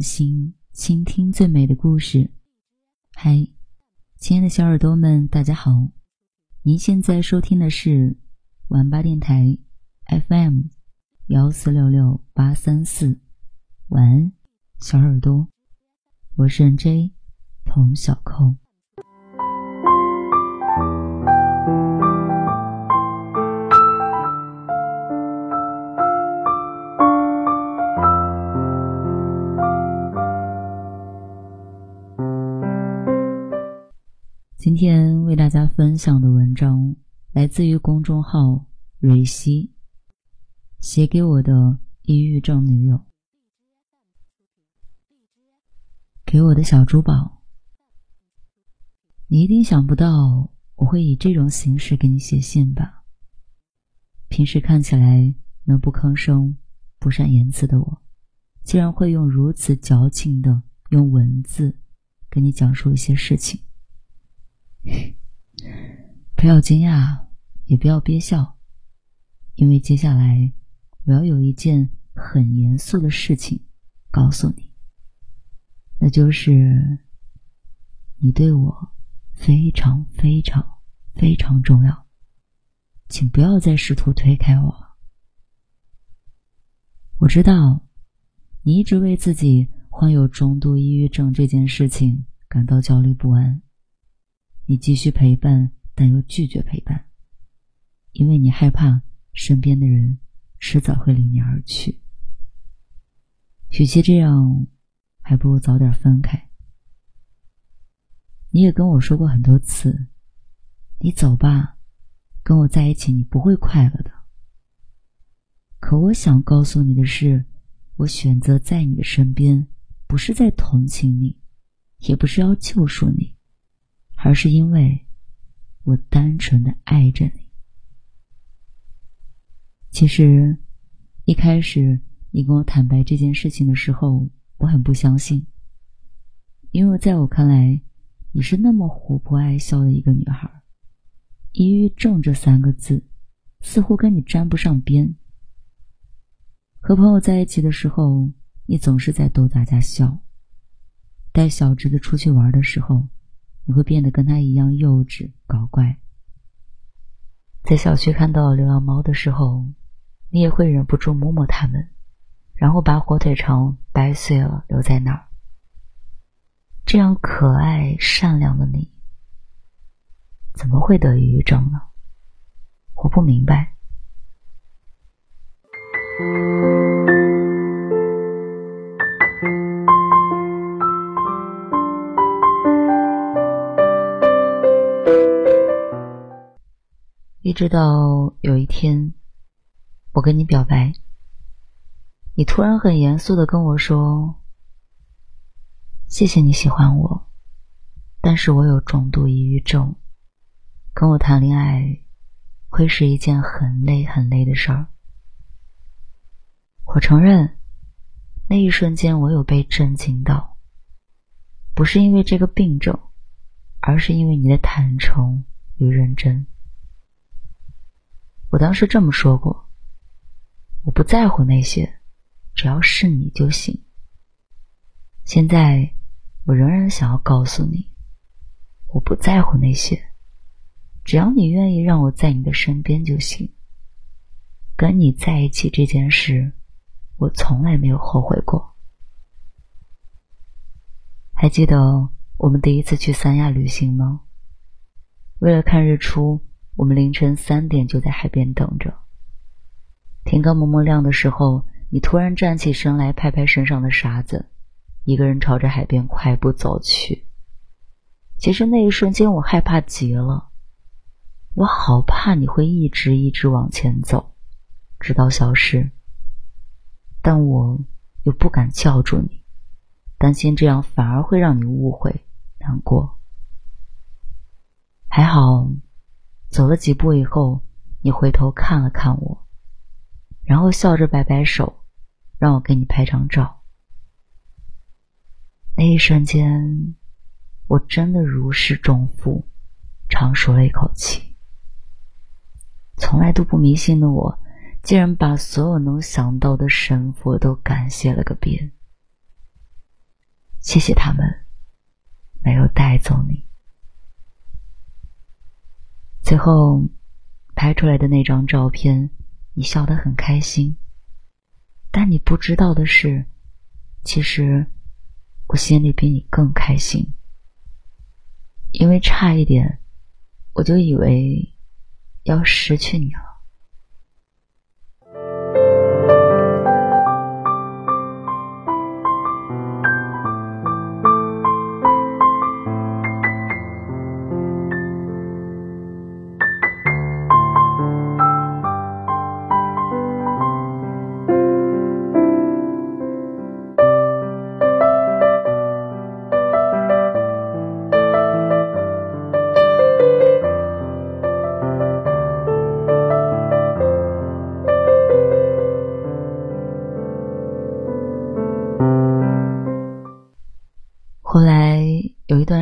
心倾听最美的故事。嗨，亲爱的小耳朵们，大家好！您现在收听的是晚八电台 FM 幺四六六八三四。晚安，小耳朵，我是 NJ 童小扣。大家分享的文章来自于公众号“蕊希”，写给我的抑郁症女友。给我的小珠宝，你一定想不到我会以这种形式给你写信吧？平时看起来能不吭声、不善言辞的我，竟然会用如此矫情的用文字跟你讲述一些事情。不要惊讶，也不要憋笑，因为接下来我要有一件很严肃的事情告诉你，那就是你对我非常非常非常重要，请不要再试图推开我。我知道你一直为自己患有中度抑郁症这件事情感到焦虑不安。你继续陪伴，但又拒绝陪伴，因为你害怕身边的人迟早会离你而去。与其这样，还不如早点分开。你也跟我说过很多次，你走吧，跟我在一起你不会快乐的。可我想告诉你的是，我选择在你的身边，不是在同情你，也不是要救赎你。而是因为，我单纯的爱着你。其实，一开始你跟我坦白这件事情的时候，我很不相信，因为在我看来，你是那么活泼爱笑的一个女孩，抑郁症这三个字，似乎跟你沾不上边。和朋友在一起的时候，你总是在逗大家笑；带小侄子出去玩的时候。你会变得跟他一样幼稚搞怪。在小区看到流浪猫的时候，你也会忍不住摸摸它们，然后把火腿肠掰碎了留在那儿。这样可爱善良的你，怎么会得抑郁症呢？我不明白。一直到有一天，我跟你表白，你突然很严肃的跟我说：“谢谢你喜欢我，但是我有重度抑郁症，跟我谈恋爱会是一件很累很累的事儿。”我承认，那一瞬间我有被震惊到，不是因为这个病症，而是因为你的坦诚与认真。我当时这么说过，我不在乎那些，只要是你就行。现在，我仍然想要告诉你，我不在乎那些，只要你愿意让我在你的身边就行。跟你在一起这件事，我从来没有后悔过。还记得我们第一次去三亚旅行吗？为了看日出。我们凌晨三点就在海边等着。天刚蒙蒙亮的时候，你突然站起身来，拍拍身上的沙子，一个人朝着海边快步走去。其实那一瞬间，我害怕极了，我好怕你会一直一直往前走，直到消失。但我又不敢叫住你，担心这样反而会让你误会、难过。还好。走了几步以后，你回头看了看我，然后笑着摆摆手，让我给你拍张照。那一瞬间，我真的如释重负，长舒了一口气。从来都不迷信的我，竟然把所有能想到的神佛都感谢了个遍。谢谢他们没有带走你。最后拍出来的那张照片，你笑得很开心，但你不知道的是，其实我心里比你更开心，因为差一点我就以为要失去你了。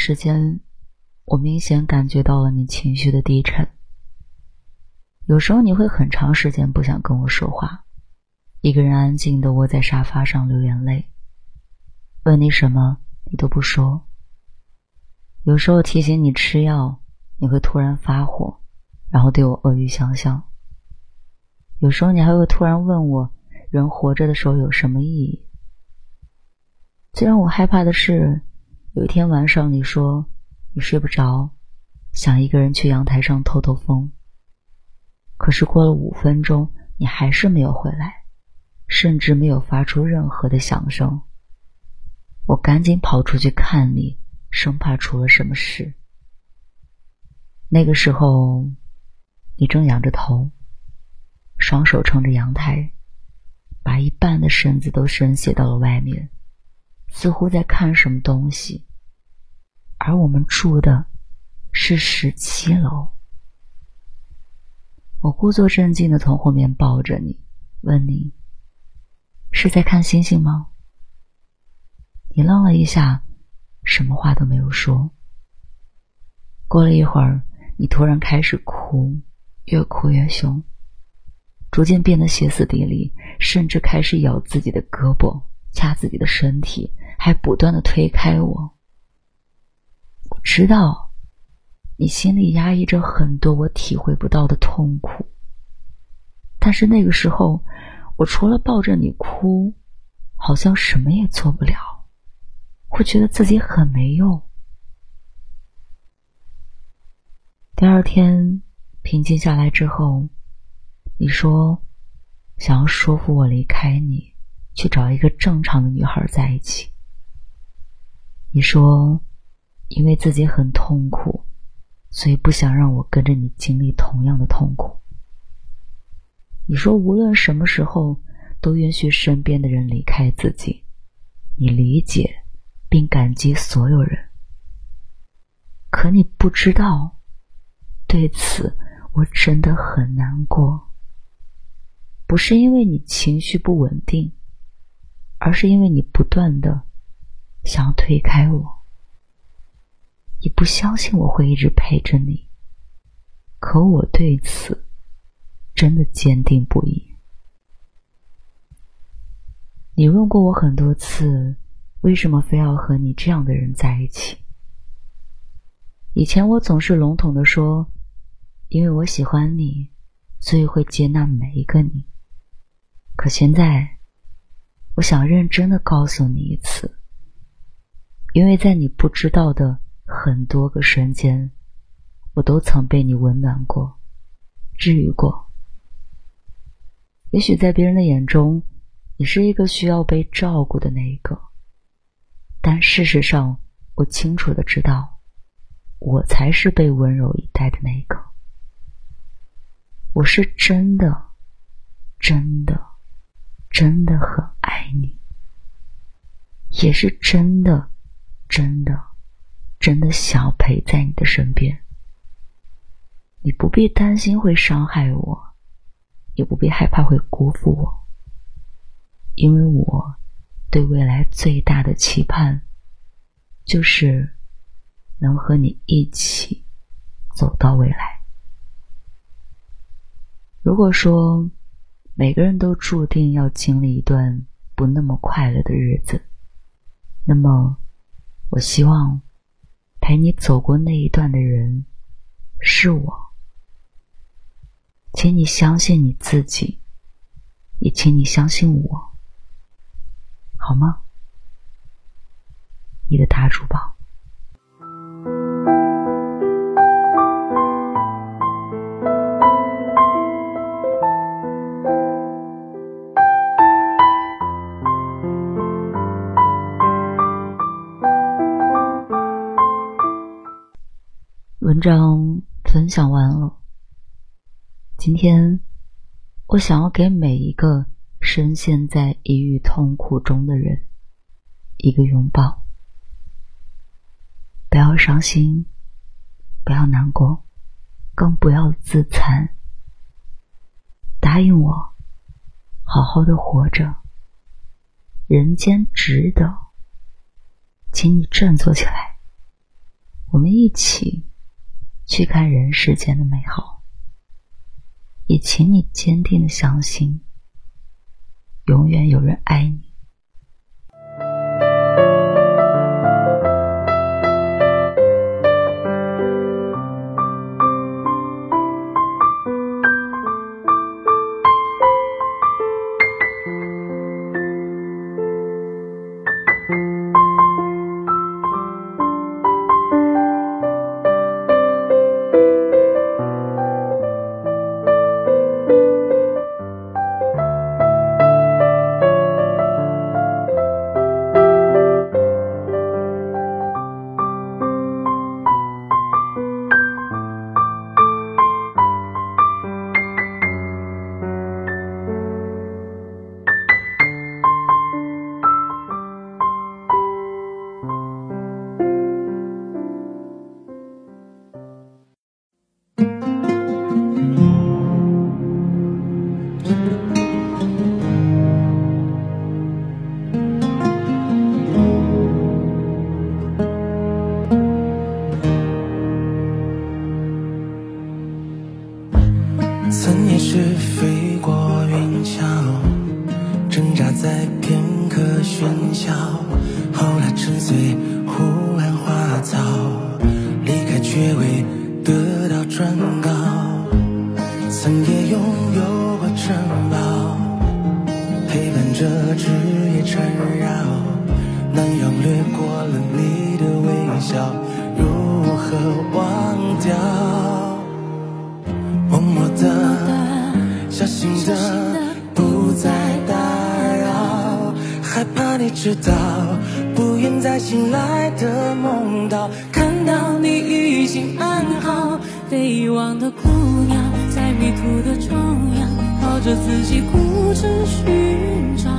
时间，我明显感觉到了你情绪的低沉。有时候你会很长时间不想跟我说话，一个人安静的窝在沙发上流眼泪。问你什么，你都不说。有时候提醒你吃药，你会突然发火，然后对我恶语相向。有时候你还会突然问我，人活着的时候有什么意义？最让我害怕的是。有一天晚上，你说你睡不着，想一个人去阳台上透透风。可是过了五分钟，你还是没有回来，甚至没有发出任何的响声。我赶紧跑出去看你，生怕出了什么事。那个时候，你正仰着头，双手撑着阳台，把一半的身子都伸斜到了外面。似乎在看什么东西，而我们住的是十七楼。我故作镇静的从后面抱着你，问你：“是在看星星吗？”你愣了一下，什么话都没有说。过了一会儿，你突然开始哭，越哭越凶，逐渐变得歇斯底里，甚至开始咬自己的胳膊，掐自己的身体。还不断的推开我。我知道，你心里压抑着很多我体会不到的痛苦。但是那个时候，我除了抱着你哭，好像什么也做不了。会觉得自己很没用。第二天平静下来之后，你说想要说服我离开你，去找一个正常的女孩在一起。你说，因为自己很痛苦，所以不想让我跟着你经历同样的痛苦。你说，无论什么时候，都允许身边的人离开自己。你理解并感激所有人，可你不知道，对此我真的很难过。不是因为你情绪不稳定，而是因为你不断的。想要推开我，你不相信我会一直陪着你，可我对此真的坚定不移。你问过我很多次，为什么非要和你这样的人在一起？以前我总是笼统的说，因为我喜欢你，所以会接纳每一个你。可现在，我想认真的告诉你一次。因为在你不知道的很多个瞬间，我都曾被你温暖过、治愈过。也许在别人的眼中，你是一个需要被照顾的那一个，但事实上，我清楚的知道，我才是被温柔以待的那一个。我是真的、真的、真的很爱你，也是真的。真的，真的想陪在你的身边。你不必担心会伤害我，也不必害怕会辜负我，因为我对未来最大的期盼，就是能和你一起走到未来。如果说每个人都注定要经历一段不那么快乐的日子。那么，我希望陪你走过那一段的人是我。请你相信你自己，也请你相信我，好吗？你的大珠宝。章分享完了。今天，我想要给每一个深陷在抑郁痛苦中的人一个拥抱。不要伤心，不要难过，更不要自残。答应我，好好的活着。人间值得，请你振作起来，我们一起去看人世间的美好。也请你坚定的相信，永远有人爱你。到，看到你已经安好。被遗忘的姑娘，在迷途的中央，靠着自己固执寻找。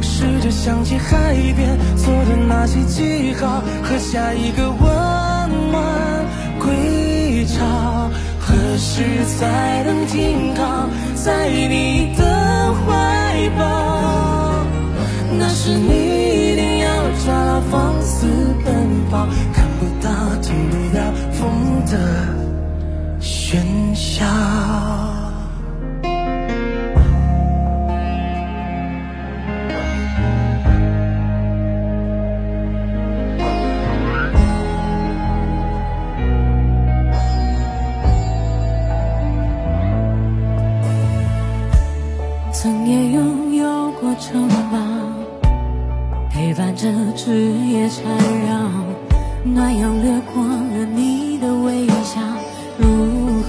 试着想起海边做的那些记号，和下一个温暖归巢。何时才能停靠在你的怀抱？那是你的放肆奔跑，看不到，听不到风的喧嚣。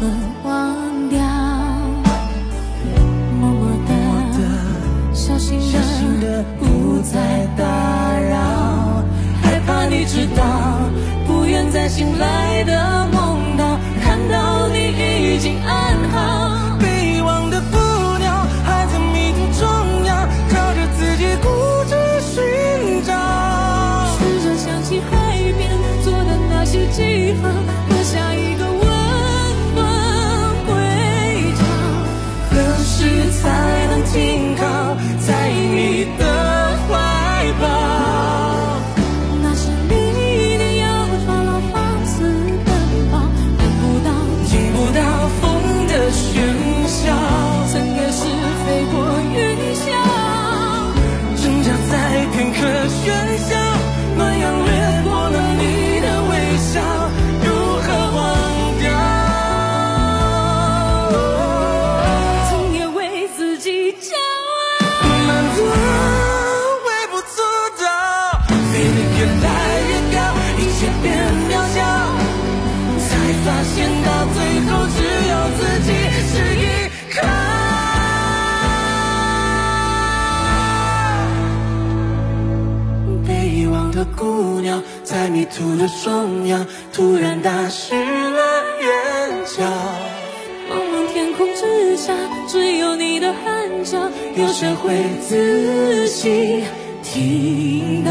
love. 在迷途的中央，突然打湿了眼角。茫茫天空之下，只有你的喊叫，有谁会仔细听到？